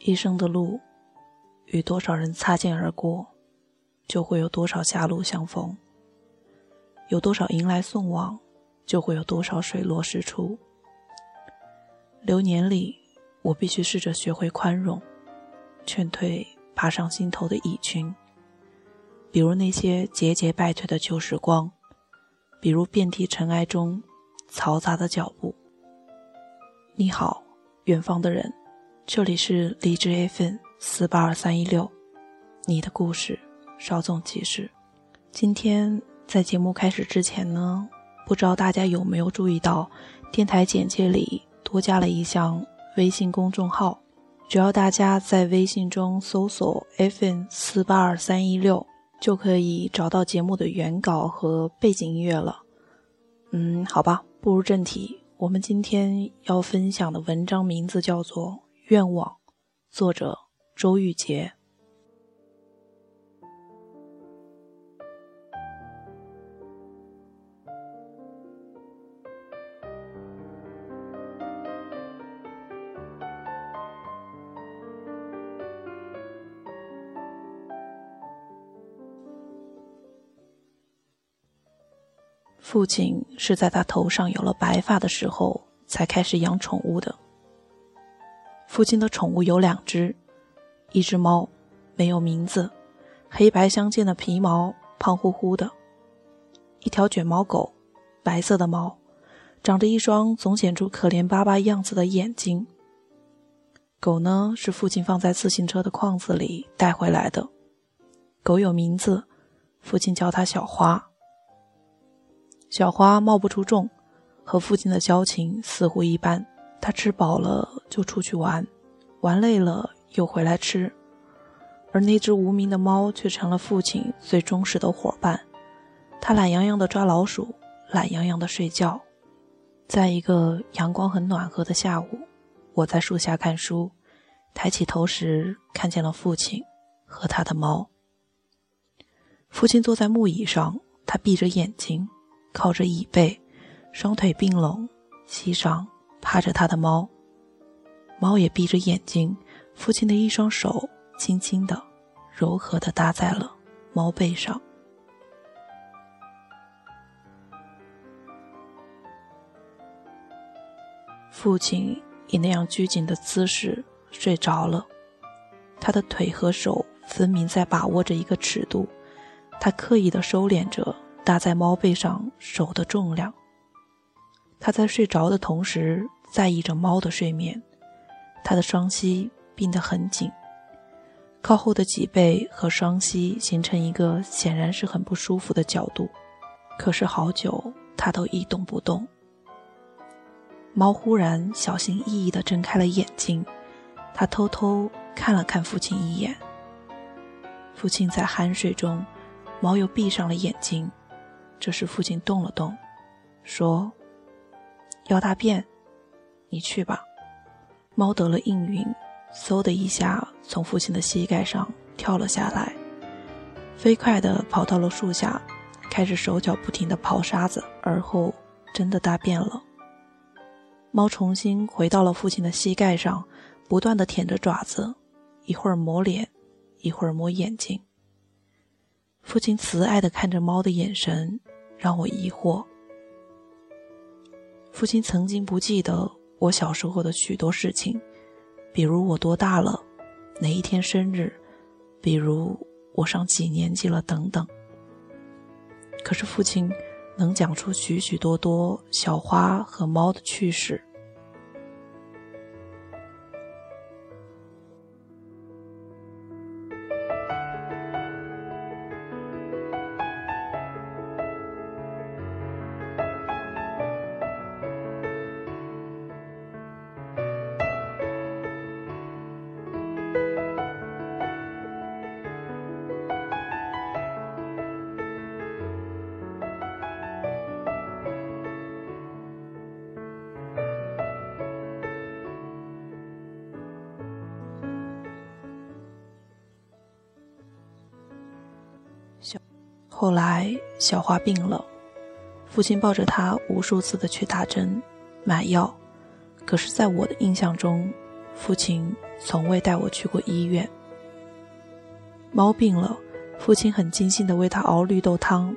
一生的路，与多少人擦肩而过，就会有多少狭路相逢；有多少迎来送往，就会有多少水落石出。流年里，我必须试着学会宽容，劝退爬上心头的蚁群，比如那些节节败退的旧时光，比如遍体尘埃中嘈杂的脚步。你好，远方的人。这里是荔枝 FM 四八二三一六，你的故事稍纵即逝。今天在节目开始之前呢，不知道大家有没有注意到，电台简介里多加了一项微信公众号，只要大家在微信中搜索 FM 四八二三一六，就可以找到节目的原稿和背景音乐了。嗯，好吧，步入正题，我们今天要分享的文章名字叫做。愿望，作者周玉洁。父亲是在他头上有了白发的时候才开始养宠物的。父亲的宠物有两只，一只猫，没有名字，黑白相间的皮毛，胖乎乎的；一条卷毛狗，白色的毛，长着一双总显出可怜巴巴样子的眼睛。狗呢，是父亲放在自行车的框子里带回来的。狗有名字，父亲叫它小花。小花貌不出众，和父亲的交情似乎一般。他吃饱了就出去玩，玩累了又回来吃，而那只无名的猫却成了父亲最忠实的伙伴。它懒洋洋地抓老鼠，懒洋洋地睡觉。在一个阳光很暖和的下午，我在树下看书，抬起头时看见了父亲和他的猫。父亲坐在木椅上，他闭着眼睛，靠着椅背，双腿并拢，膝上。趴着他的猫，猫也闭着眼睛。父亲的一双手轻轻的、柔和的搭在了猫背上。父亲以那样拘谨的姿势睡着了，他的腿和手分明在把握着一个尺度，他刻意的收敛着搭在猫背上手的重量。他在睡着的同时，在意着猫的睡眠。他的双膝并得很紧，靠后的脊背和双膝形成一个显然是很不舒服的角度。可是好久，他都一动不动。猫忽然小心翼翼地睁开了眼睛，他偷偷看了看父亲一眼。父亲在酣睡中，猫又闭上了眼睛。这时，父亲动了动，说。要大便，你去吧。猫得了应允，嗖的一下从父亲的膝盖上跳了下来，飞快地跑到了树下，开始手脚不停地刨沙子，而后真的大便了。猫重新回到了父亲的膝盖上，不断地舔着爪子，一会儿抹脸，一会儿抹眼睛。父亲慈爱地看着猫的眼神，让我疑惑。父亲曾经不记得我小时候的许多事情，比如我多大了，哪一天生日，比如我上几年级了等等。可是父亲能讲出许许多多小花和猫的趣事。后来，小花病了，父亲抱着她无数次的去打针、买药，可是，在我的印象中，父亲从未带我去过医院。猫病了，父亲很精心的为它熬绿豆汤，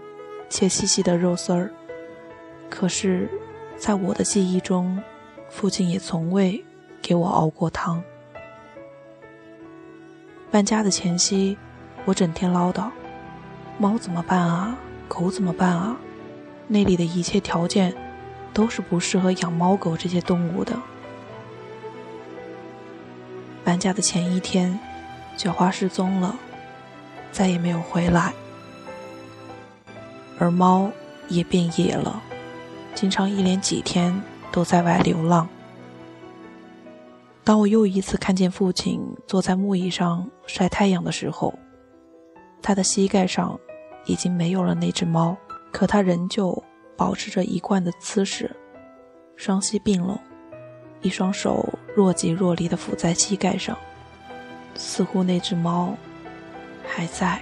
切细细的肉丝儿。可是，在我的记忆中，父亲也从未给我熬过汤。搬家的前夕，我整天唠叨：“猫怎么办啊？狗怎么办啊？那里的一切条件都是不适合养猫狗这些动物的。”搬家的前一天，小花失踪了，再也没有回来，而猫也变野了，经常一连几天都在外流浪。当我又一次看见父亲坐在木椅上晒太阳的时候，他的膝盖上已经没有了那只猫，可他仍旧保持着一贯的姿势，双膝并拢，一双手若即若离地抚在膝盖上，似乎那只猫还在。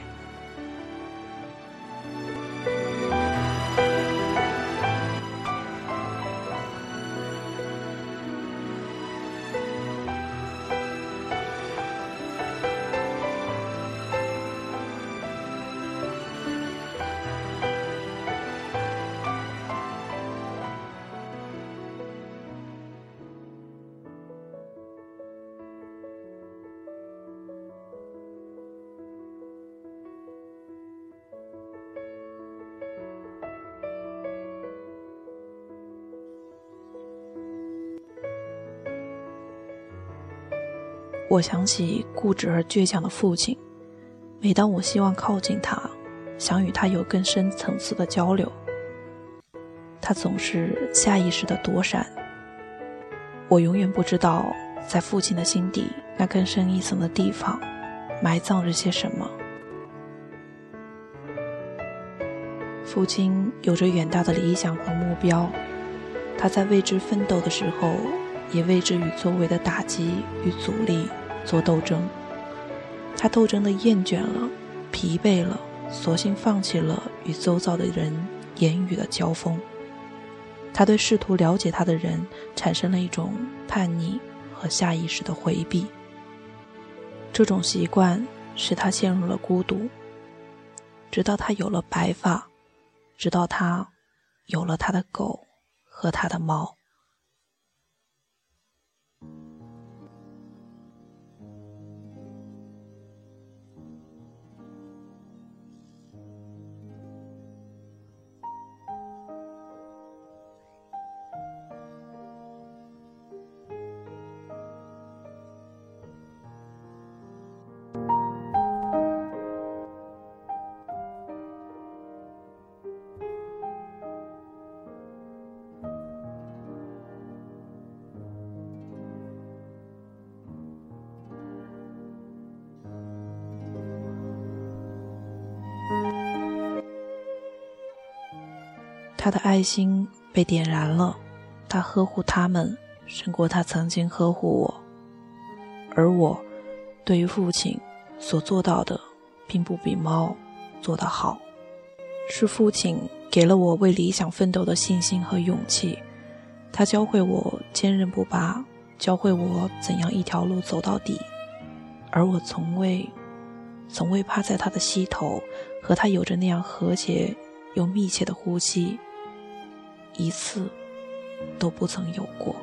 我想起固执而倔强的父亲，每当我希望靠近他，想与他有更深层次的交流，他总是下意识的躲闪。我永远不知道，在父亲的心底那更深一层的地方，埋葬着些什么。父亲有着远大的理想和目标，他在为之奋斗的时候，也为之与周围的打击与阻力。做斗争，他斗争的厌倦了，疲惫了，索性放弃了与周遭的人言语的交锋。他对试图了解他的人产生了一种叛逆和下意识的回避。这种习惯使他陷入了孤独，直到他有了白发，直到他有了他的狗和他的猫。他的爱心被点燃了，他呵护他们胜过他曾经呵护我，而我对于父亲所做到的，并不比猫做得好。是父亲给了我为理想奋斗的信心和勇气，他教会我坚韧不拔，教会我怎样一条路走到底，而我从未，从未趴在他的膝头，和他有着那样和谐又密切的呼吸。一次都不曾有过。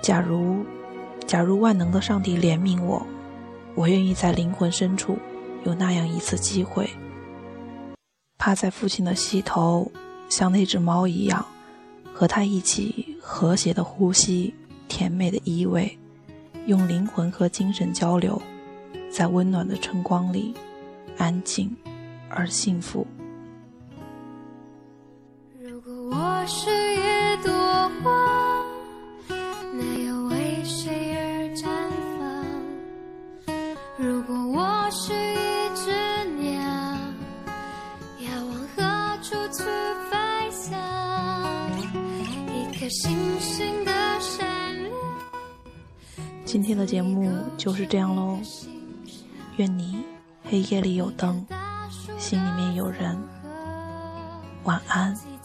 假如，假如万能的上帝怜悯我，我愿意在灵魂深处有那样一次机会，趴在父亲的膝头，像那只猫一样，和他一起和谐的呼吸，甜美的依偎，用灵魂和精神交流。在温暖的晨光里，安静而幸福。如果我是一朵花，没有为谁而绽放；如果我是一只鸟，要往何处去飞翔？一颗星星的闪亮。今天的节目就是这样喽。愿你黑夜里有灯心里面有人。晚安。